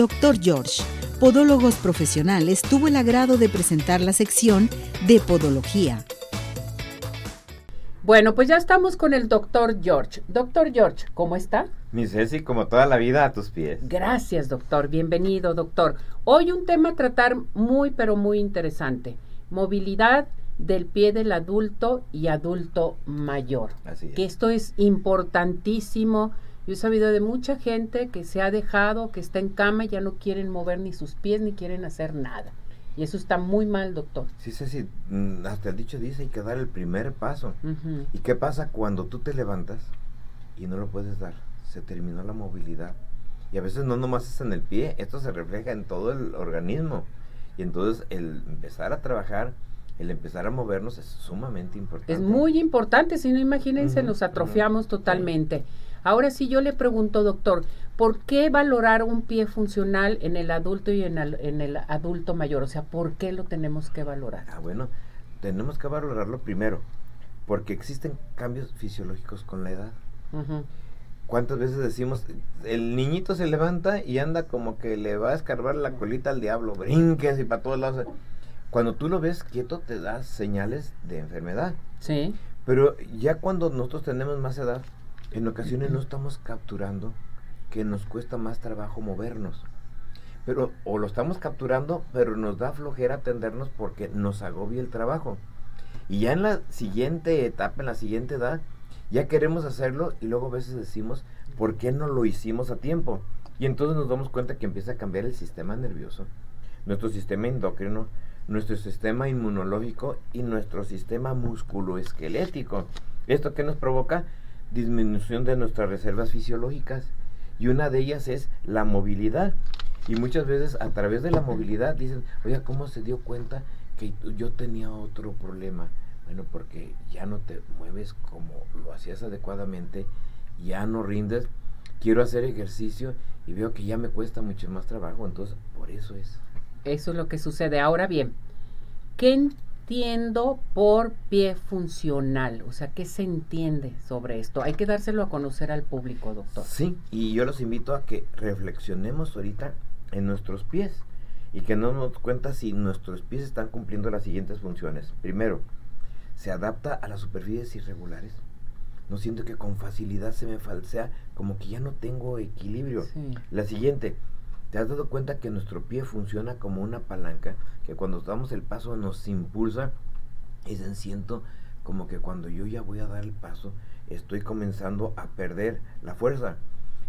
Dr. George, Podólogos Profesionales, tuvo el agrado de presentar la sección de Podología. Bueno, pues ya estamos con el doctor George. Doctor George, ¿cómo está? Mi Ceci, como toda la vida, a tus pies. Gracias, doctor. Bienvenido, doctor. Hoy un tema a tratar muy, pero muy interesante. Movilidad del pie del adulto y adulto mayor. Así es. Que esto es importantísimo. Yo he sabido de mucha gente que se ha dejado, que está en cama y ya no quieren mover ni sus pies ni quieren hacer nada. Y eso está muy mal, doctor. Sí, Ceci, mm, hasta el dicho dice hay que dar el primer paso. Ujú. ¿Y qué pasa cuando tú te levantas y no lo puedes dar? Se terminó la movilidad. Y a veces no nomás es en el pie, esto se refleja en todo el organismo. Y entonces el empezar a trabajar, el empezar a movernos es sumamente importante. Es muy importante, si no imagínense, Ujú, nos ujú, atrofiamos sí. totalmente. Ahora sí yo le pregunto, doctor, ¿por qué valorar un pie funcional en el adulto y en el, en el adulto mayor? O sea, ¿por qué lo tenemos que valorar? Ah, bueno, tenemos que valorarlo primero, porque existen cambios fisiológicos con la edad. ¿Cuántas veces decimos, el niñito se levanta y anda como que le va a escarbar la colita al diablo, brinques y para todos lados? Cuando tú lo ves quieto te das señales de enfermedad. Sí. Pero ya cuando nosotros tenemos más edad, en ocasiones no estamos capturando que nos cuesta más trabajo movernos. Pero o lo estamos capturando, pero nos da flojera atendernos porque nos agobia el trabajo. Y ya en la siguiente etapa, en la siguiente edad, ya queremos hacerlo y luego a veces decimos, ¿por qué no lo hicimos a tiempo? Y entonces nos damos cuenta que empieza a cambiar el sistema nervioso, nuestro sistema endocrino, nuestro sistema inmunológico y nuestro sistema musculoesquelético. ¿Esto qué nos provoca? Disminución de nuestras reservas fisiológicas. Y una de ellas es la movilidad. Y muchas veces a través de la movilidad dicen, oye, ¿cómo se dio cuenta que yo tenía otro problema? Bueno, porque ya no te mueves como lo hacías adecuadamente, ya no rindes, quiero hacer ejercicio y veo que ya me cuesta mucho más trabajo, entonces por eso es. Eso es lo que sucede. Ahora bien, ¿qué entiendo por pie funcional? O sea, ¿qué se entiende sobre esto? Hay que dárselo a conocer al público, doctor. Sí, y yo los invito a que reflexionemos ahorita en nuestros pies y que nos demos cuenta si nuestros pies están cumpliendo las siguientes funciones. Primero, se adapta a las superficies irregulares. No siento que con facilidad se me falsea, como que ya no tengo equilibrio. Sí. La siguiente, ¿te has dado cuenta que nuestro pie funciona como una palanca? Que cuando damos el paso nos impulsa y se siento como que cuando yo ya voy a dar el paso, estoy comenzando a perder la fuerza.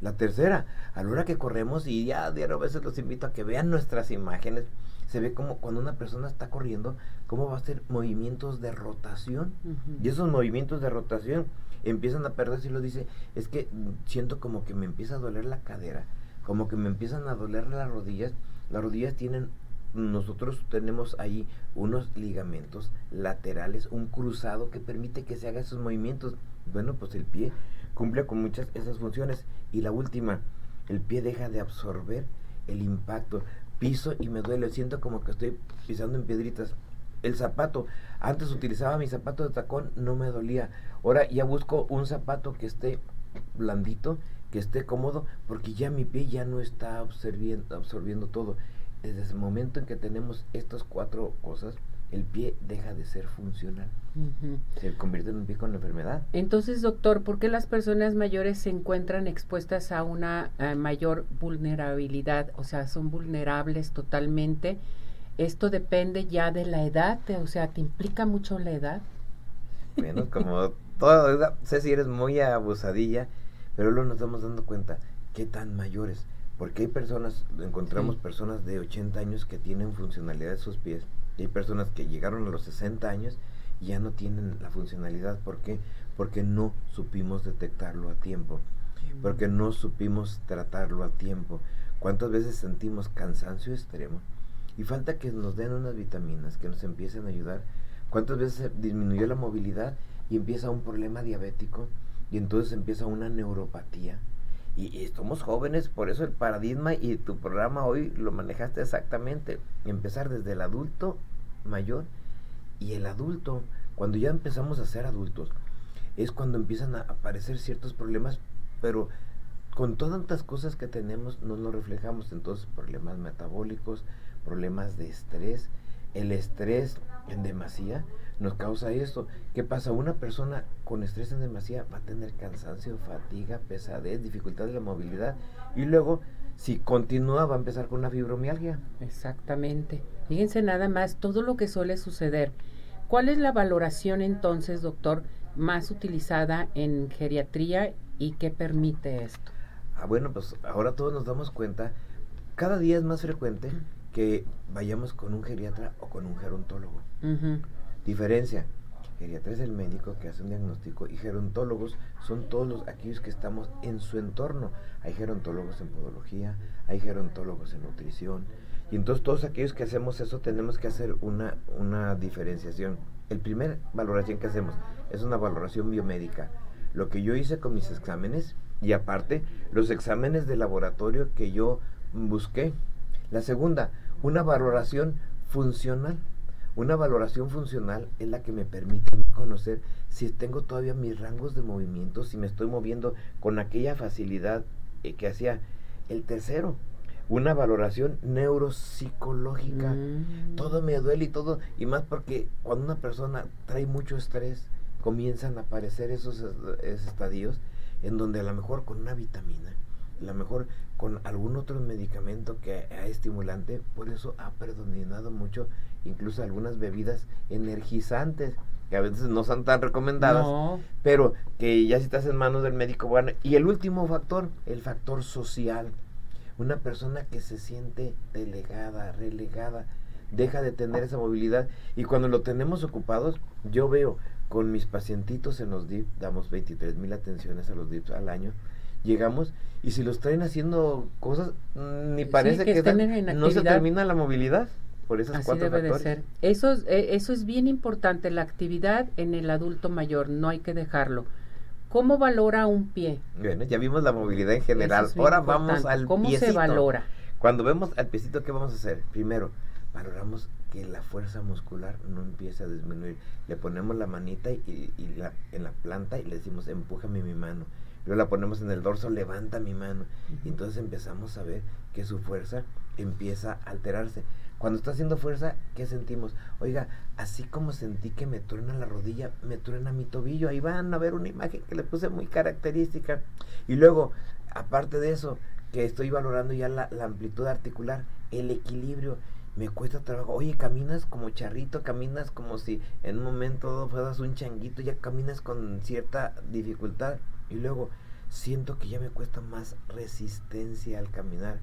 La tercera, a la hora que corremos, y ya diario a veces los invito a que vean nuestras imágenes, se ve como cuando una persona está corriendo, cómo va a hacer movimientos de rotación. Y esos movimientos de rotación empiezan a perderse y lo dice, es que siento como que me empieza a doler la cadera, como que me empiezan a doler las rodillas. Las rodillas tienen, nosotros tenemos ahí unos ligamentos laterales, un cruzado que permite que se haga esos movimientos. Bueno, pues el pie cumple con muchas esas funciones. Y la última, el pie deja de absorber el impacto. Piso y me duele, siento como que estoy pisando en piedritas. El zapato, antes utilizaba mi zapato de tacón, no me dolía. Ahora ya busco un zapato que esté blandito, que esté cómodo, porque ya mi pie ya no está absorbiendo, absorbiendo todo. Desde ese momento en que tenemos estas cuatro cosas, el pie deja de ser funcional. Se convierte en un pie con enfermedad. Entonces, doctor, ¿por qué las personas mayores se encuentran expuestas a una eh, mayor vulnerabilidad? O sea, son vulnerables totalmente. Esto depende ya de la edad, o sea, ¿te implica mucho la edad? Bueno, como todo, sé si eres muy abusadilla, pero luego nos estamos dando cuenta qué tan mayores. Porque hay personas, encontramos Sí. personas de 80 años que tienen funcionalidad de sus pies. Y hay personas que llegaron a los 60 años y ya no tienen la funcionalidad. ¿Por qué? Porque no supimos detectarlo a tiempo. Porque no supimos tratarlo a tiempo. ¿Cuántas veces sentimos cansancio extremo? Y falta que nos den unas vitaminas que nos empiecen a ayudar. ¿Cuántas veces disminuyó la movilidad y empieza un problema diabético? Y entonces empieza una neuropatía. Y, y somos jóvenes, por eso el paradigma y tu programa hoy lo manejaste exactamente. Empezar desde el adulto mayor y el adulto, cuando ya empezamos a ser adultos, es cuando empiezan a aparecer ciertos problemas, pero con tantas cosas que tenemos no lo reflejamos. Entonces, problemas metabólicos, problemas de estrés. El estrés en demasía nos causa esto. ¿Qué pasa? Una persona con estrés en demasía va a tener cansancio, fatiga, pesadez, dificultad de la movilidad y luego si continúa va a empezar con una fibromialgia. Exactamente. Fíjense nada más todo lo que suele suceder. ¿Cuál es la valoración entonces, doctor, más utilizada en geriatría y qué permite esto? Ah, bueno, pues ahora todos nos damos cuenta, cada día es más frecuente que vayamos con un geriatra o con un gerontólogo. Diferencia, geriatra es el médico que hace un diagnóstico y gerontólogos son todos los, aquellos que estamos en su entorno. Hay gerontólogos en podología, hay gerontólogos en nutrición. Y entonces todos aquellos que hacemos eso tenemos que hacer una, una diferenciación. El primer valoración que hacemos es una valoración biomédica. Lo que yo hice con mis exámenes y aparte los exámenes de laboratorio que yo busqué. La segunda, una valoración funcional. Una valoración funcional es la que me permite conocer si tengo todavía mis rangos de movimiento, si me estoy moviendo con aquella facilidad eh, que hacía. El tercero, una valoración neuropsicológica. Mm. Todo me duele y todo, y más porque cuando una persona trae mucho estrés, comienzan a aparecer esos, esos estadios en donde a lo mejor con una vitamina, a lo mejor con algún otro medicamento que es estimulante, por eso ha predominado mucho incluso algunas bebidas energizantes que a veces no son tan recomendadas, pero que ya si estás en manos del médico, bueno, y el último factor, el factor social. Una persona que se siente delegada, relegada, deja de tener esa movilidad y cuando lo tenemos ocupados, yo veo con mis pacientitos en los DIP, damos 23 mil atenciones a los DIPs al año, llegamos y si los traen haciendo cosas, mm, ni parece que, no se termina la movilidad. Por esas Así debe de ser. Eso, eh, eso es bien importante, la actividad en el adulto mayor, no hay que dejarlo. ¿Cómo valora un pie? Bueno, ya vimos la movilidad en general. Ahora vamos al ¿Cómo se valora? Cuando vemos al piecito, ¿qué vamos a hacer? Primero, valoramos que la fuerza muscular no empiece a disminuir. Le ponemos la manita y, la, en la planta y le decimos, empújame mi mano. Luego la ponemos en el dorso, levanta mi mano. Y entonces empezamos a ver que su fuerza empieza a alterarse. Cuando está haciendo fuerza, ¿qué sentimos? Oiga, así como sentí que me truena la rodilla, me truena mi tobillo. Ahí van a ver una imagen que le puse muy característica. Y luego, aparte de eso, que estoy valorando ya la, la amplitud articular, el equilibrio me cuesta trabajo. Oye, caminas como charrito, caminas como si en un momento fueras un changuito, ya caminas con cierta dificultad y luego siento que ya me cuesta más resistencia al caminar,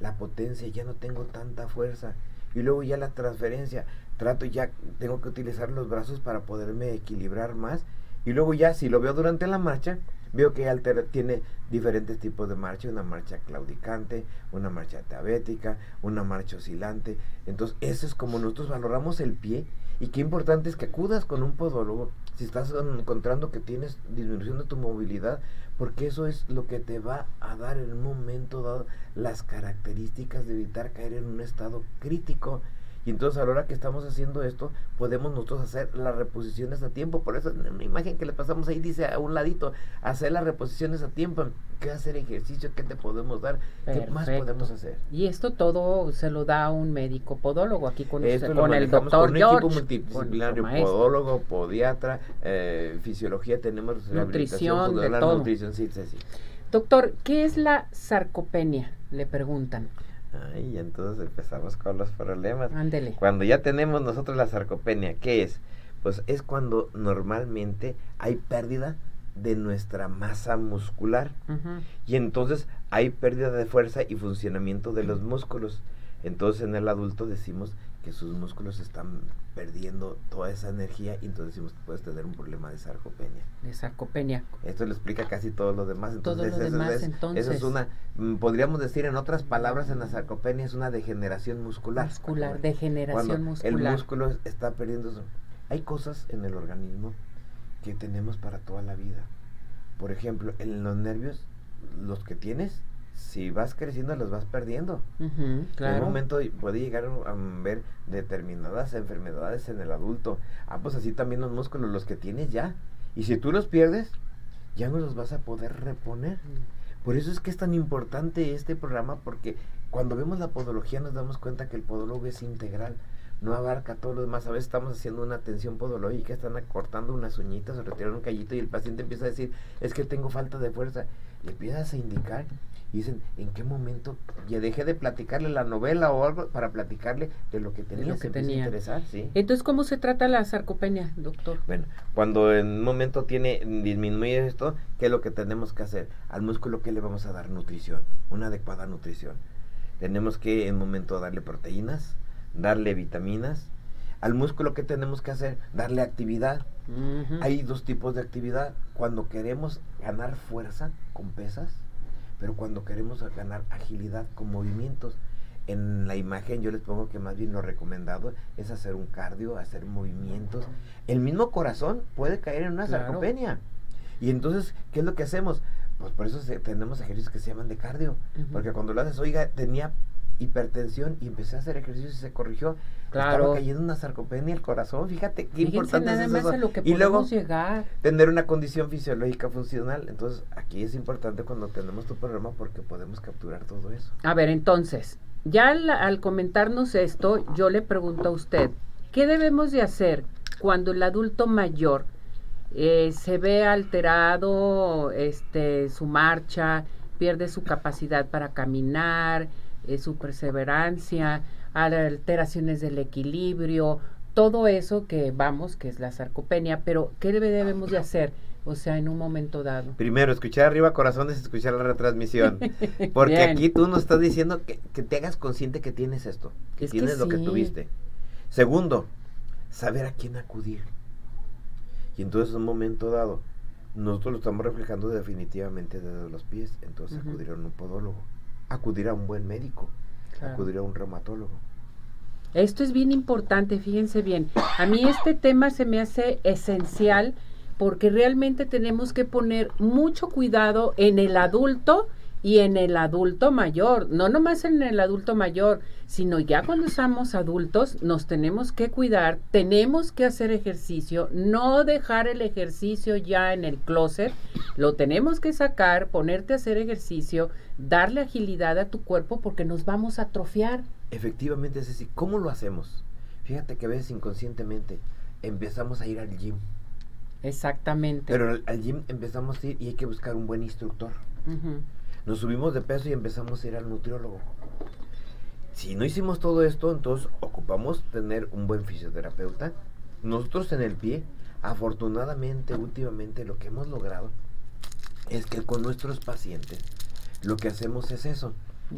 la potencia, ya no tengo tanta fuerza. Y luego ya la transferencia, trato ya, tengo que utilizar los brazos para poderme equilibrar más. Y luego ya si lo veo durante la marcha, Veo que Alter tiene diferentes tipos de marcha, una marcha claudicante, una marcha diabética, una marcha oscilante. Entonces, eso es como nosotros valoramos el pie. Y qué importante es que acudas con un podólogo si estás encontrando que tienes disminución de tu movilidad, porque eso es lo que te va a dar en un momento dado las características de evitar caer en un estado crítico. Y entonces a la hora que estamos haciendo esto, podemos nosotros hacer las reposiciones a tiempo. Por eso en una imagen que le pasamos ahí dice a un ladito, hacer las reposiciones a tiempo. ¿Qué hacer ejercicio? ¿Qué te podemos dar? ¿Qué más podemos hacer? Y esto todo se lo da un médico podólogo aquí con, usted, con el doctor con un equipo multidisciplinario, podólogo, podiatra, eh, fisiología, tenemos nutrición, de todo. nutrición, sí, sí, sí. Doctor, ¿qué es la sarcopenia? Le preguntan. Ay, entonces empezamos con los problemas. Ándele. Cuando ya tenemos nosotros la sarcopenia, ¿qué es? Pues es cuando normalmente hay pérdida de nuestra masa muscular y entonces hay pérdida de fuerza y funcionamiento de los músculos. Entonces en el adulto decimos que sus músculos están perdiendo toda esa energía y entonces decimos que puedes tener un problema de sarcopenia. De sarcopenia. Esto lo explica casi todo lo demás. Entonces, todo lo demás, es, entonces. Eso es una, mm, podríamos decir en otras palabras, en la sarcopenia es una degeneración muscular. Muscular, degeneración muscular. El músculo está perdiendo eso. Hay cosas en el organismo que tenemos para toda la vida. Por ejemplo, en los nervios, los que tienes, si vas creciendo los vas perdiendo. En un momento puede llegar a ver determinadas enfermedades en el adulto. Ah, pues así también los músculos, los que tienes ya. Y si tú los pierdes, ya no los vas a poder reponer. Por eso es que es tan importante este programa, porque cuando vemos la podología nos damos cuenta que el podólogo es integral, no abarca todo lo demás. A veces estamos haciendo una atención podológica, están acortando unas uñitas o retirando un callito y el paciente empieza a decir, es que tengo falta de fuerza. Le empiezas a indicar y dicen, ¿en qué momento ya dejé de platicarle la novela o algo para platicarle de lo que tenía? Lo que tenía. interesar, sí. Entonces, ¿cómo se trata la sarcopenia, doctor? Bueno, cuando en un momento tiene disminuye esto, ¿qué es lo que tenemos que hacer? Al músculo, ¿qué le vamos a dar? Nutrición, una adecuada nutrición. Tenemos que en un momento darle proteínas, darle vitaminas. Al músculo, ¿qué tenemos que hacer? Darle actividad. Hay dos tipos de actividad. Cuando queremos ganar fuerza con pesas, pero cuando queremos ganar agilidad con movimientos. En la imagen yo les pongo que más bien lo recomendado es hacer un cardio, hacer movimientos. El mismo corazón puede caer en una Claro. sarcopenia. Y entonces, ¿qué es lo que hacemos? Pues por eso se- tenemos ejercicios que se llaman de cardio. Porque cuando lo haces, oiga, tenía hipertensión y empecé a hacer ejercicios y se corrigió. Claro. Estaba cayendo una sarcopenia el corazón. Fíjate qué Fíjense importante nada es más eso. a lo que y luego llegar. tener una condición fisiológica funcional. Entonces, aquí es importante cuando tenemos tu programa porque podemos capturar todo eso. A ver, entonces, ya al, al comentarnos esto, yo le pregunto a usted, ¿qué debemos de hacer cuando el adulto mayor eh, se ve alterado este, su marcha, pierde su capacidad para caminar, eh, su perseverancia, alteraciones del equilibrio, todo eso que vamos, que es la sarcopenia, pero ¿qué debe- debemos de hacer? O sea, en un momento dado. Primero, escuchar arriba corazones, escuchar la retransmisión. Porque aquí tú nos estás diciendo que, que te hagas consciente que tienes esto, que Es que tienes lo que tuviste. Segundo, saber a quién acudir. Y entonces, en un momento dado, nosotros lo estamos reflejando definitivamente desde los pies. Entonces, acudir a un podólogo, acudir a un buen médico, Claro. acudir a un reumatólogo. Esto es bien importante, fíjense bien. A mí este tema se me hace esencial porque realmente tenemos que poner mucho cuidado en el adulto y en el adulto mayor. No nomás en el adulto mayor, sino ya cuando somos adultos nos tenemos que cuidar, tenemos que hacer ejercicio, no dejar el ejercicio ya en el closet, lo tenemos que sacar, ponerte a hacer ejercicio, darle agilidad a tu cuerpo porque nos vamos a atrofiar. Efectivamente, así. ¿Cómo lo hacemos? Fíjate que a veces inconscientemente empezamos a ir al gym. Exactamente. Pero al, al gym empezamos a ir y hay que buscar un buen instructor. Ujú. Nos subimos de peso y empezamos a ir al nutriólogo. Si no hicimos todo esto, entonces ocupamos tener un buen fisioterapeuta. Nosotros en el pie, afortunadamente, últimamente lo que hemos logrado es que con nuestros pacientes lo que hacemos es eso.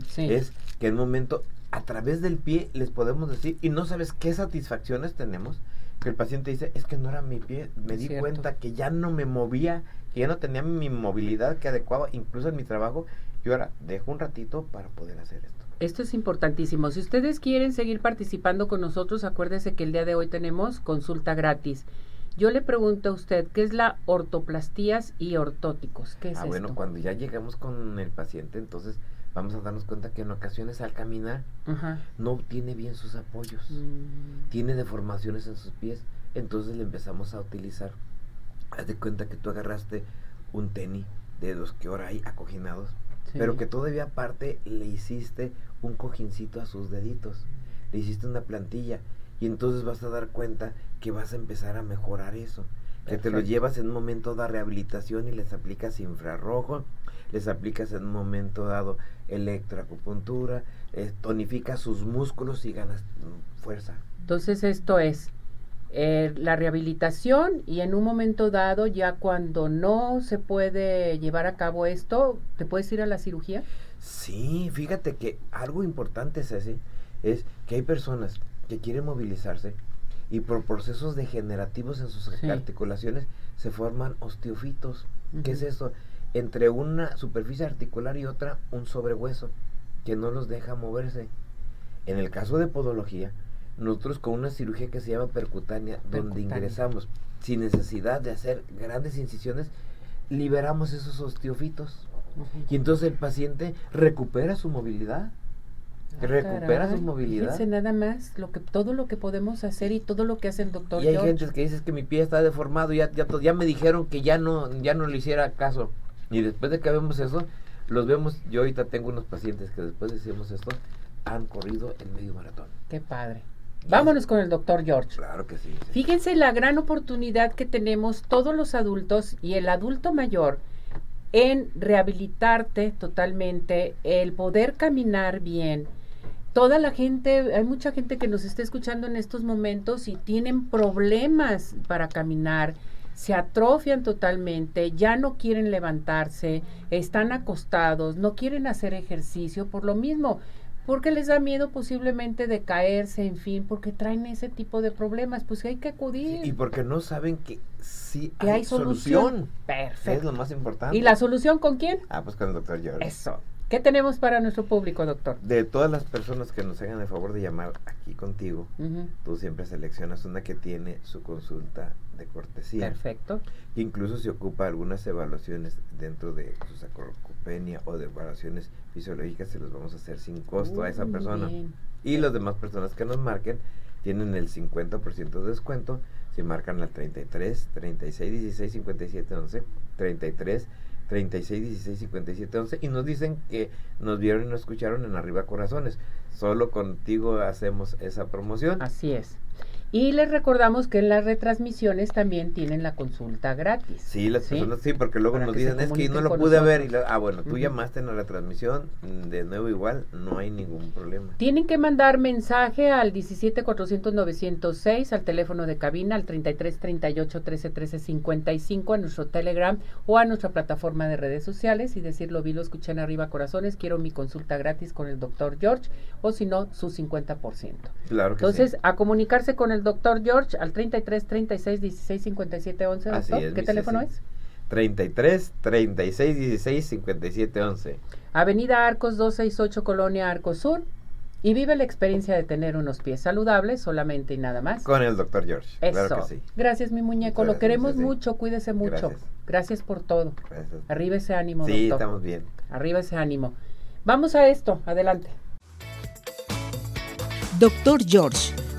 Sí. Es que en un momento, a través del pie, les podemos decir, y no sabes qué satisfacciones tenemos, que el paciente dice, es que no era mi pie, me di cierto. cuenta que ya no me movía, que ya no tenía mi movilidad que adecuaba, incluso en mi trabajo, y ahora dejo un ratito para poder hacer esto. Esto es importantísimo. Si ustedes quieren seguir participando con nosotros, acuérdese que el día de hoy tenemos consulta gratis. Yo le pregunto a usted, ¿qué es la ortoplastías y ortóticos? ¿Qué es ah, esto? bueno, cuando ya llegamos con el paciente, entonces vamos a darnos cuenta que en ocasiones al caminar Ajá. no tiene bien sus apoyos. Mm, tiene deformaciones en sus pies, entonces le empezamos a utilizar. Haz de cuenta que tú agarraste un tenis de los que ahora hay acoginados, sí. pero que todavía aparte le hiciste un cojincito a sus deditos, le hiciste una plantilla y entonces vas a dar cuenta que vas a empezar a mejorar eso. Que te lo llevas en un momento de rehabilitación y les aplicas infrarrojo, les aplicas en un momento dado electroacupuntura, eh, tonificas sus músculos y ganas mm, fuerza. Entonces esto es eh, la rehabilitación y en un momento dado, ya cuando no se puede llevar a cabo esto, ¿te puedes ir a la cirugía? Sí, fíjate que algo importante es ese, es que hay personas que quieren movilizarse y por procesos degenerativos en sus Sí. articulaciones se forman osteofitos. ¿Qué es eso? Entre una superficie articular y otra, un sobrehueso que no los deja moverse. En el caso de podología, nosotros con una cirugía que se llama percutánea, donde ingresamos sin necesidad de hacer grandes incisiones, liberamos esos osteofitos. Y entonces el paciente recupera su movilidad. Ah, recupera su movilidad. Fíjense nada más lo que todo lo que podemos hacer y todo lo que hace el doctor Y hay George. gente que dice que mi pie está deformado, ya, ya me dijeron que ya no, ya no le hiciera caso. Y después de que vemos eso, los vemos, yo ahorita tengo unos pacientes que después decimos esto, han corrido el medio maratón. Qué padre. Vámonos con el doctor George. Claro que sí, sí. Fíjense la gran oportunidad que tenemos todos los adultos y el adulto mayor en rehabilitarte totalmente, el poder caminar bien. Toda la gente, hay mucha gente que nos está escuchando en estos momentos y tienen problemas para caminar, se atrofian totalmente, ya no quieren levantarse, están acostados, no quieren hacer ejercicio por lo mismo porque les da miedo posiblemente de caerse, en fin, porque traen ese tipo de problemas, pues hay que acudir. y porque no saben que sí hay, solución. Perfecto. Es lo más importante. ¿Y la solución con quién? Ah, pues con el doctor George. Eso. ¿Qué tenemos para nuestro público, doctor? De todas las personas que nos hagan el favor de llamar aquí contigo, tú siempre seleccionas una que tiene su consulta de cortesía. Perfecto. Incluso se ocupa algunas evaluaciones dentro de su sacrocopenia o de evaluaciones fisiológicas, se los vamos a hacer sin costo a esa persona. Y las demás personas que nos marquen tienen el 50% de descuento si marcan al 33, 36, 16, 57, 11, 33, 36 16 57 11 y nos dicen que nos vieron y nos escucharon en Arriba Corazones. Solo contigo hacemos esa promoción. Así es. Y les recordamos que en las retransmisiones también tienen la consulta gratis. Sí, las personas sí, porque luego nos dicen, es que no lo pude ver. Y ah, bueno, tú llamaste en la retransmisión, de nuevo igual, no hay ningún problema. Tienen que mandar mensaje al 17 400 906, al teléfono de cabina, al 33 38 13 13 55, a nuestro Telegram o a nuestra plataforma de redes sociales y decirlo, vi, lo escuché en arriba, corazones, quiero mi consulta gratis con el doctor George, o si no, su 50%. Claro que Entonces, a comunicarse con el doctor George al 33 36 16 57 11. Doctor. ¿Qué teléfono es? 33 36 16 57 11. Avenida Arcos 268, Colonia Arcos Sur. Y vive la experiencia de tener unos pies saludables solamente y nada más. Con el doctor George. Eso. Claro que sí. Gracias, mi muñeco. Lo queremos mucho. Cuídese mucho. Gracias. Gracias por todo. Gracias. Arriba ese ánimo, sí, estamos bien. Arriba ese ánimo. Vamos a esto. Adelante. Doctor George